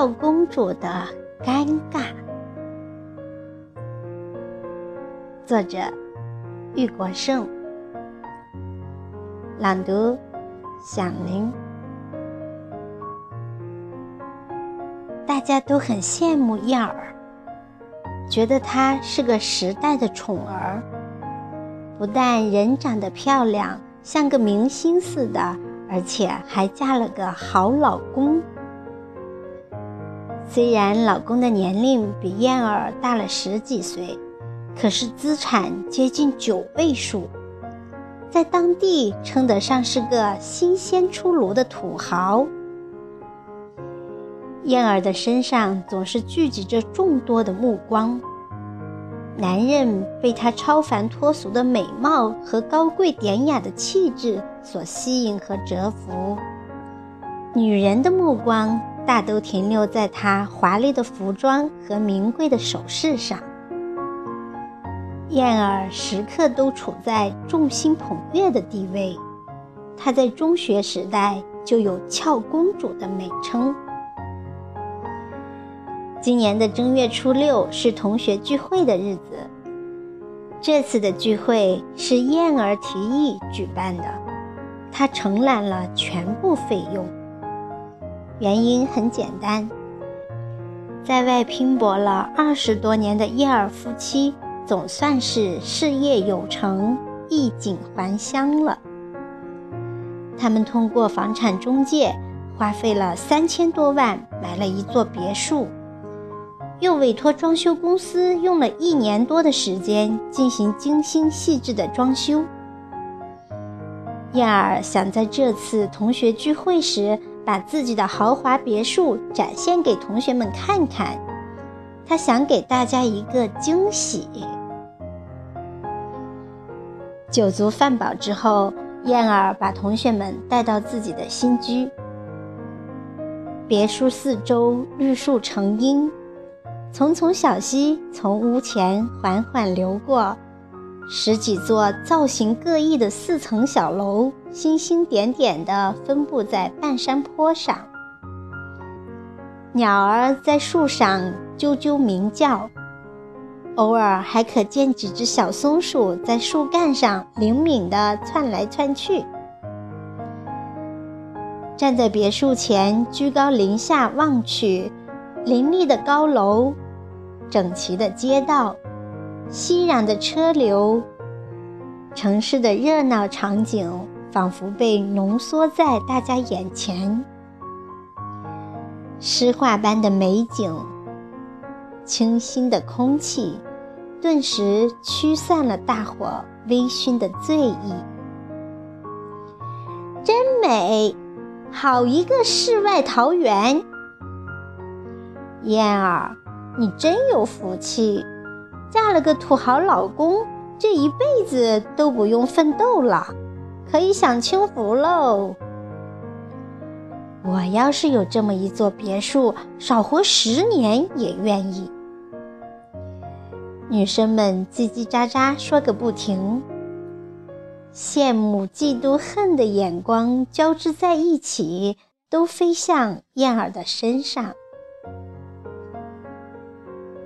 俏公主的尴尬。作者：玉国胜，朗读：响铃。大家都很羡慕燕儿，觉得她是个时代的宠儿。不但人长得漂亮，像个明星似的，而且还嫁了个好老公。虽然老公的年龄比燕儿大了十几岁。可是资产接近九位数，在当地称得上是个新鲜出炉的土豪。燕儿的身上总是聚集着众多的目光，男人被她超凡脱俗的美貌和高贵典雅的气质所吸引和折服，女人的目光大都停留在她华丽的服装和名贵的首饰上。燕儿时刻都处在众星捧月的地位，她在中学时代就有“俏公主”的美称。今年的正月初六是同学聚会的日子，这次的聚会是燕儿提议举办的，她承揽了全部费用。原因很简单，在外拼搏了二十多年的燕儿夫妻。总算是事业有成，衣锦还乡了。他们通过房产中介，花费了三千多万买了一座别墅，又委托装修公司用了一年多的时间进行精心细致的装修。燕儿想在这次同学聚会时，把自己的豪华别墅展现给同学们看看，他想给大家一个惊喜。酒足饭饱之后，燕儿把同学们带到自己的新居。别墅四周绿树成荫，丛丛小溪从屋前缓缓流过，十几座造型各异的四层小楼星星点点地分布在半山坡上。鸟儿在树上啾啾鸣叫。偶尔还可见几只小松鼠在树干上灵敏地窜来窜去。站在别墅前，居高临下望去，林立的高楼，整齐的街道，熙攘的车流，城市的热闹场景仿佛被浓缩在大家眼前。诗画般的美景，清新的空气。顿时驱散了大伙微醺的醉意。真美，好一个世外桃源！燕儿，你真有福气，嫁了个土豪老公，这一辈子都不用奋斗了，可以享清福喽。我要是有这么一座别墅，少活十年也愿意。女生们叽叽喳喳说个不停，羡慕、嫉妒、恨的眼光交织在一起，都飞向燕儿的身上。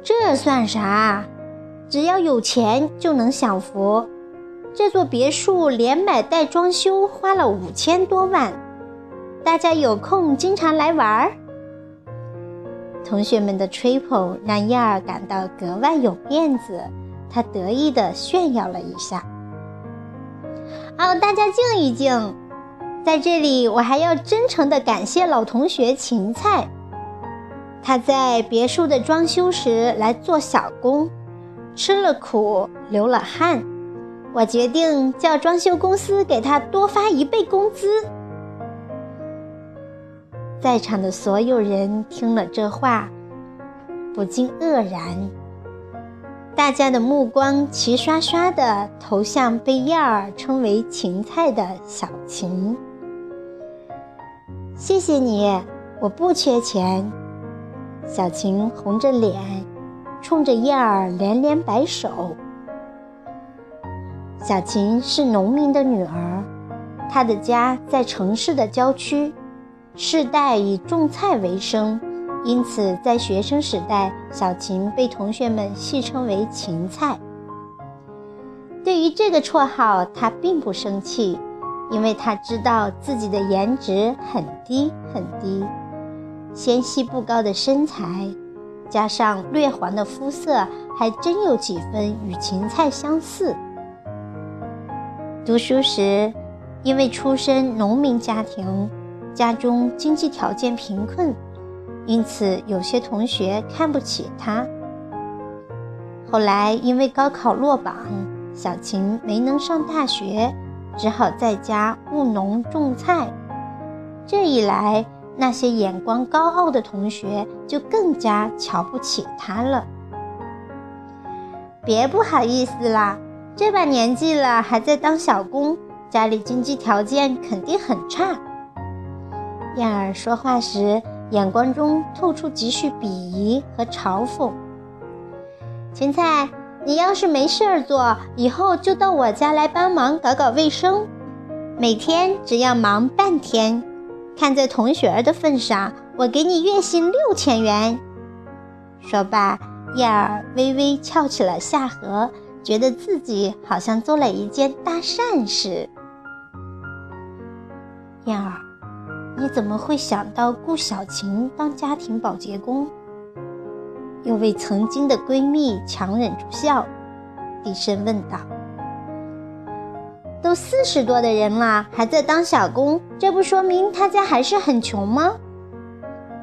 这算啥？只要有钱就能享福。这座别墅连买带装修花了五千多万，大家有空经常来玩儿。同学们的吹捧让燕儿感到格外有面子，她得意地炫耀了一下。哦，大家静一静，在这里我还要真诚地感谢老同学芹菜，他在别墅的装修时来做小工，吃了苦，流了汗，我决定叫装修公司给他多发一倍工资。在场的所有人听了这话，不禁愕然。大家的目光齐刷刷地投向被燕儿称为“芹菜”的小琴。谢谢你，我不缺钱。小琴红着脸，冲着燕儿连连摆手。小琴是农民的女儿，她的家在城市的郊区。世代以种菜为生，因此在学生时代，小琴被同学们戏称为“芹菜”。对于这个绰号，他并不生气，因为他知道自己的颜值很低很低，纤细不高的身材，加上略黄的肤色，还真有几分与芹菜相似。读书时，因为出身农民家庭，家中经济条件贫困，因此有些同学看不起他。后来因为高考落榜。小琴没能上大学，只好在家务农种菜。这一来，那些眼光高傲的同学就更加瞧不起他了。别不好意思啦，这把年纪了还在当小工，家里经济条件肯定很差。燕儿说话时，眼光中透出几许鄙夷和嘲讽。芹菜。你要是没事儿做，以后就到我家来帮忙搞搞卫生，每天只要忙半天。看在同学儿的份上，我给你月薪六千元。说罢，燕儿微微翘起了下颌，觉得自己好像做了一件大善事。燕儿，你怎么会想到雇小琴当家庭保洁工？又为曾经的闺蜜强忍住笑，低声问道：“都四十多的人了，还在当小工，这不说明他家还是很穷吗？”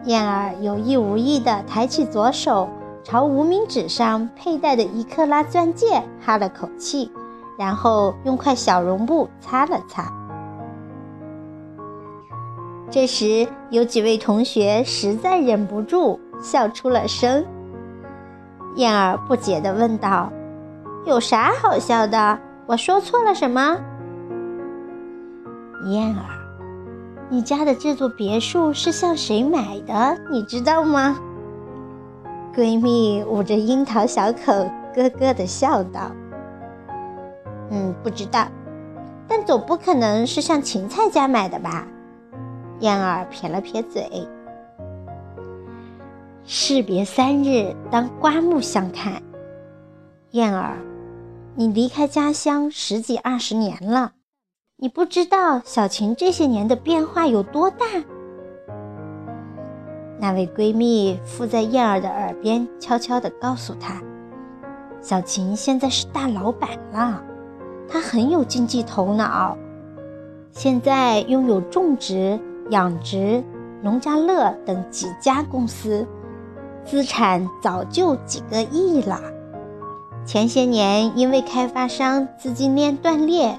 燕儿有意无意地抬起左手，朝无名指上佩戴的一克拉钻戒哈了口气，然后用块小绒布擦了擦。这时，有几位同学实在忍不住笑出了声。燕儿不解地问道：“有啥好笑的？我说错了什么？”燕儿，你家的这座别墅是向谁买的？你知道吗？闺蜜捂着樱桃小口，咯咯地笑道：“嗯，不知道，但总不可能是向芹菜家买的吧？”燕儿撇了撇嘴。士别三日，当刮目相看。燕儿，你离开家乡十几二十年了，你不知道小琴这些年的变化有多大。那位闺蜜附在燕儿的耳边，悄悄地告诉她：“小琴现在是大老板了，她很有经济头脑，现在拥有种植、养殖、农家乐等几家公司。”资产早就几个亿了。前些年因为开发商资金链断裂，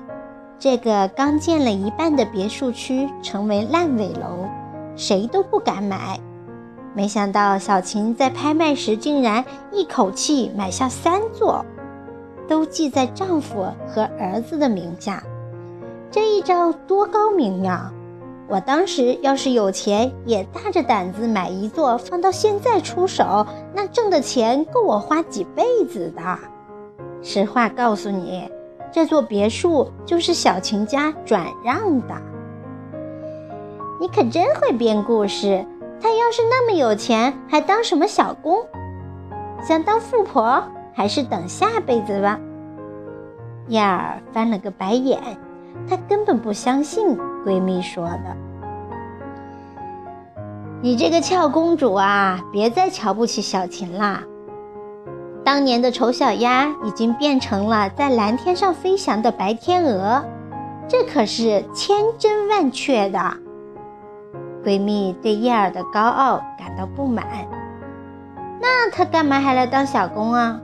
这个刚建了一半的别墅区成为烂尾楼，谁都不敢买。没想到小琴在拍卖时竟然一口气买下三座，都记在丈夫和儿子的名下。这一招多高明呀！我当时要是有钱，也大着胆子买一座，放到现在出手，那挣的钱够我花几辈子的。实话告诉你，这座别墅就是小琴家转让的。你可真会编故事。他要是那么有钱，还当什么小工？想当富婆，还是等下辈子吧。燕儿翻了个白眼，她根本不相信。闺蜜说的：“你这个俏公主啊，别再瞧不起小琴啦。当年的丑小鸭已经变成了在蓝天上飞翔的白天鹅，这可是千真万确的。”闺蜜对燕儿的高傲感到不满。那她干嘛还来当小工啊？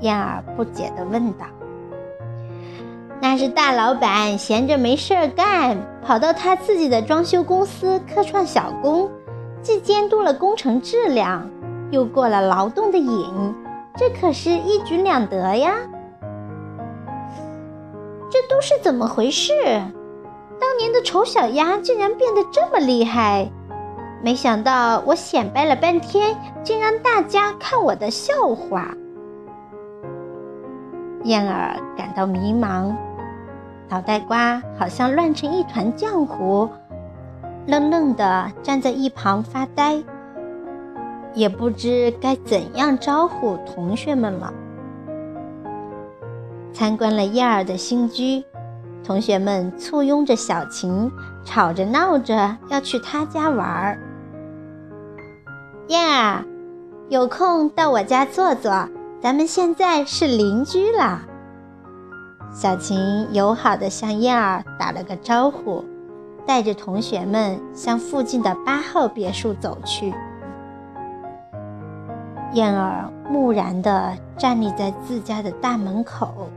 燕儿不解地问道。那是大老板闲着没事儿干，跑到他自己的装修公司客串小工，既监督了工程质量，又过了劳动的瘾，这可是一举两得呀！这都是怎么回事？当年的丑小鸭竟然变得这么厉害，没想到我显摆了半天，竟让大家看我的笑话。燕儿感到迷茫。脑袋瓜好像乱成一团浆糊，愣愣地站在一旁发呆。也不知该怎样招呼同学们了。参观了燕儿的新居，同学们簇拥着小琴，吵着闹着要去他家玩儿。燕儿，有空到我家坐坐，咱们现在是邻居了。小琴友好地向燕儿打了个招呼，带着同学们向附近的八号别墅走去。燕儿木然地站立在自家的大门口，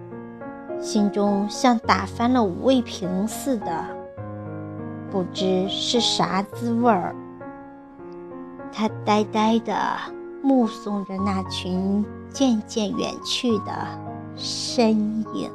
心中像打翻了五味瓶似的，不知是啥滋味儿。他呆呆地目送着那群渐渐远去的身影。